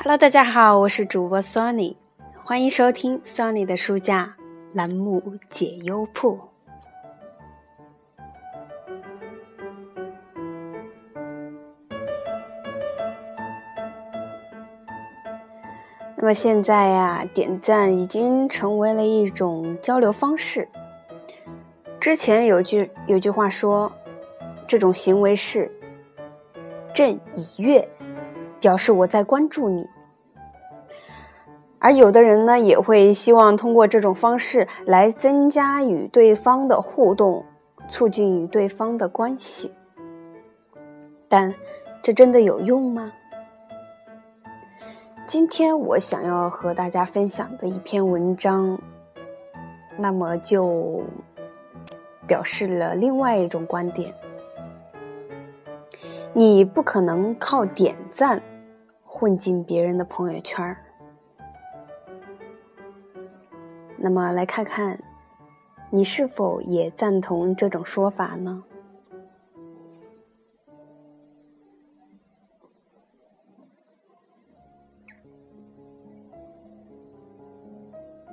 Hello，大家好，我是主播 Sony，欢迎收听 Sony 的书架栏目解忧铺。那么现在呀，点赞已经成为了一种交流方式。之前有句有句话说，这种行为是朕已阅。表示我在关注你，而有的人呢，也会希望通过这种方式来增加与对方的互动，促进与对方的关系。但这真的有用吗？今天我想要和大家分享的一篇文章，那么就表示了另外一种观点。你不可能靠点赞混进别人的朋友圈。那么，来看看你是否也赞同这种说法呢？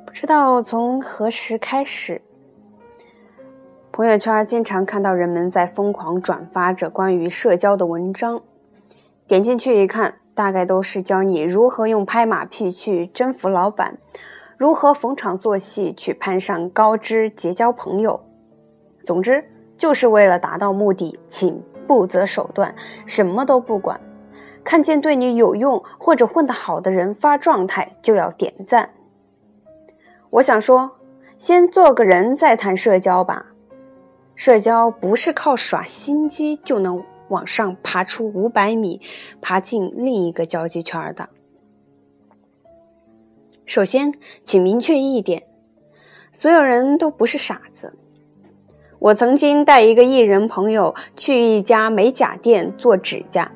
不知道从何时开始。朋友圈经常看到人们在疯狂转发着关于社交的文章，点进去一看，大概都是教你如何用拍马屁去征服老板，如何逢场作戏去攀上高枝结交朋友。总之，就是为了达到目的，请不择手段，什么都不管。看见对你有用或者混得好的人发状态，就要点赞。我想说，先做个人，再谈社交吧。社交不是靠耍心机就能往上爬出五百米，爬进另一个交际圈的。首先，请明确一点：所有人都不是傻子。我曾经带一个艺人朋友去一家美甲店做指甲，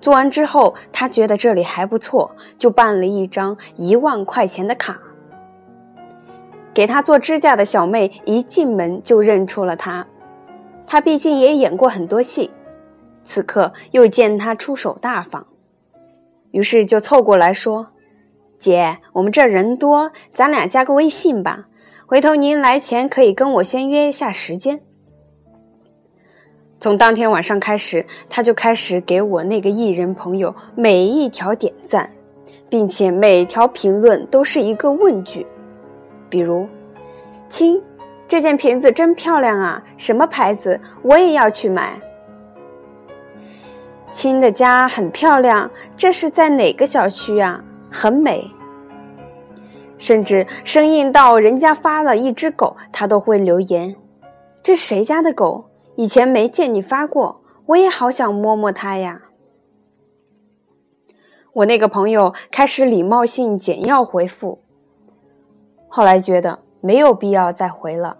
做完之后，他觉得这里还不错，就办了一张一万块钱的卡。给他做指甲的小妹一进门就认出了他，他毕竟也演过很多戏，此刻又见他出手大方，于是就凑过来说：“姐，我们这人多，咱俩加个微信吧，回头您来前可以跟我先约一下时间。”从当天晚上开始，他就开始给我那个艺人朋友每一条点赞，并且每条评论都是一个问句。比如，亲，这件瓶子真漂亮啊！什么牌子？我也要去买。亲的家很漂亮，这是在哪个小区啊？很美。甚至生硬到人家发了一只狗，他都会留言：“这谁家的狗？以前没见你发过，我也好想摸摸它呀。”我那个朋友开始礼貌性简要回复。后来觉得没有必要再回了。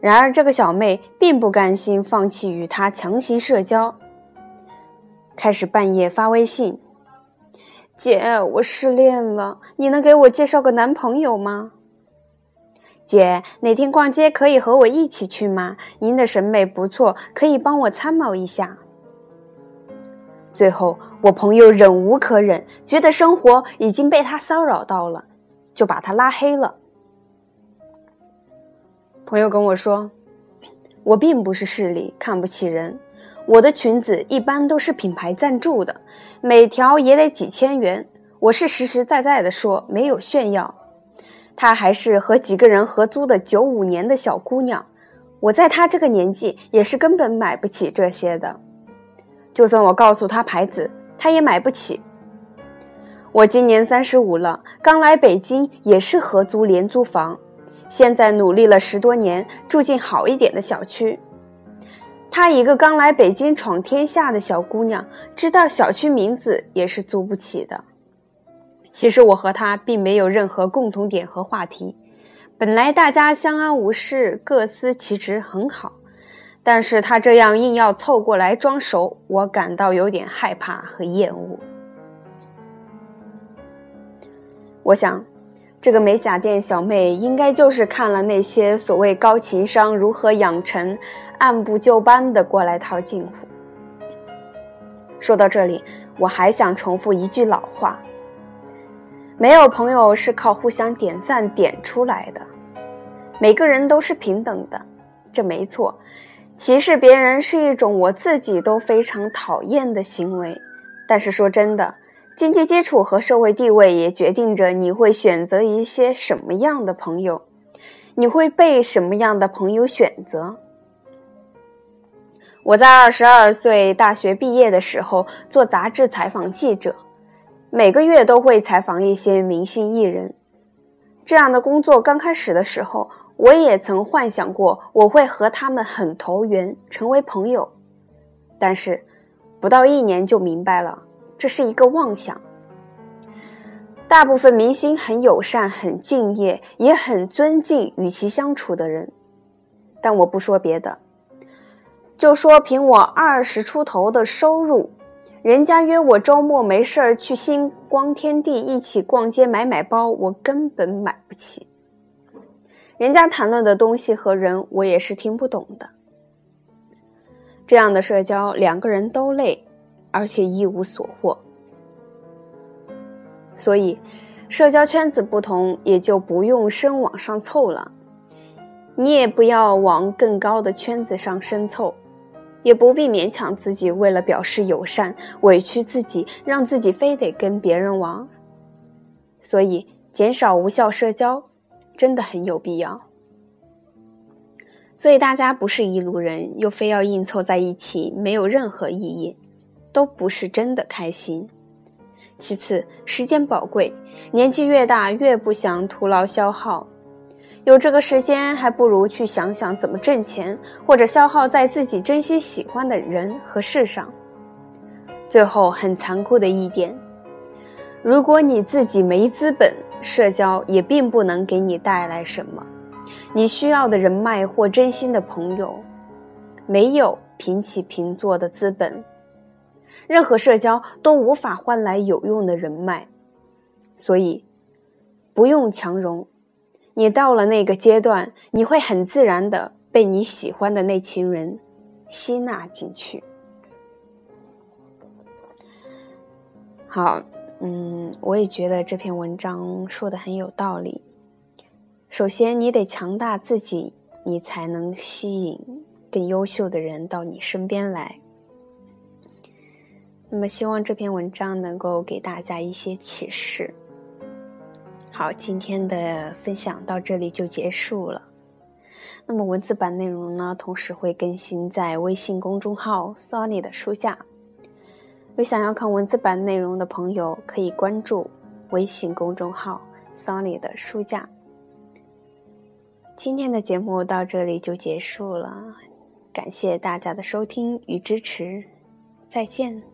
然而，这个小妹并不甘心放弃与他强行社交，开始半夜发微信：“姐，我失恋了，你能给我介绍个男朋友吗？”“姐，哪天逛街可以和我一起去吗？您的审美不错，可以帮我参谋一下。”最后，我朋友忍无可忍，觉得生活已经被他骚扰到了。就把他拉黑了。朋友跟我说：“我并不是势利，看不起人。我的裙子一般都是品牌赞助的，每条也得几千元。我是实实在在的说，没有炫耀。她还是和几个人合租的九五年的小姑娘，我在她这个年纪也是根本买不起这些的。就算我告诉她牌子，她也买不起。”我今年三十五了，刚来北京也是合租廉租房，现在努力了十多年，住进好一点的小区。她一个刚来北京闯天下的小姑娘，知道小区名字也是租不起的。其实我和她并没有任何共同点和话题，本来大家相安无事，各司其职很好，但是她这样硬要凑过来装熟，我感到有点害怕和厌恶。我想，这个美甲店小妹应该就是看了那些所谓高情商如何养成，按部就班的过来套近乎。说到这里，我还想重复一句老话：没有朋友是靠互相点赞点出来的。每个人都是平等的，这没错。歧视别人是一种我自己都非常讨厌的行为。但是说真的，经济基础和社会地位也决定着你会选择一些什么样的朋友，你会被什么样的朋友选择。我在二十二岁大学毕业的时候做杂志采访记者，每个月都会采访一些明星艺人。这样的工作刚开始的时候，我也曾幻想过我会和他们很投缘，成为朋友。但是，不到一年就明白了，这是一个妄想。大部分明星很友善、很敬业，也很尊敬与其相处的人。但我不说别的。就说凭我二十出头的收入，人家约我周末没事儿去星光天地一起逛街买买包，我根本买不起。人家谈论的东西和人，我也是听不懂的。这样的社交，两个人都累，而且一无所获。所以，社交圈子不同，也就不用深往上凑了。你也不要往更高的圈子上深凑。也不必勉强自己，为了表示友善，委屈自己，让自己非得跟别人玩。所以，减少无效社交，真的很有必要。所以，大家不是一路人，又非要硬凑在一起，没有任何意义，都不是真的开心。其次，时间宝贵，年纪越大，越不想徒劳消耗。有这个时间，还不如去想想怎么挣钱，或者消耗在自己真心喜欢的人和事上。最后，很残酷的一点，如果你自己没资本，社交也并不能给你带来什么。你需要的人脉或真心的朋友，没有平起平坐的资本，任何社交都无法换来有用的人脉。所以，不用强融。你到了那个阶段，你会很自然的被你喜欢的那群人吸纳进去。好，嗯，我也觉得这篇文章说的很有道理。首先，你得强大自己，你才能吸引更优秀的人到你身边来。那么，希望这篇文章能够给大家一些启示。好，今天的分享到这里就结束了。那么文字版内容呢，同时会更新在微信公众号 “Sony 的书架”。有想要看文字版内容的朋友，可以关注微信公众号 “Sony 的书架”。今天的节目到这里就结束了，感谢大家的收听与支持，再见。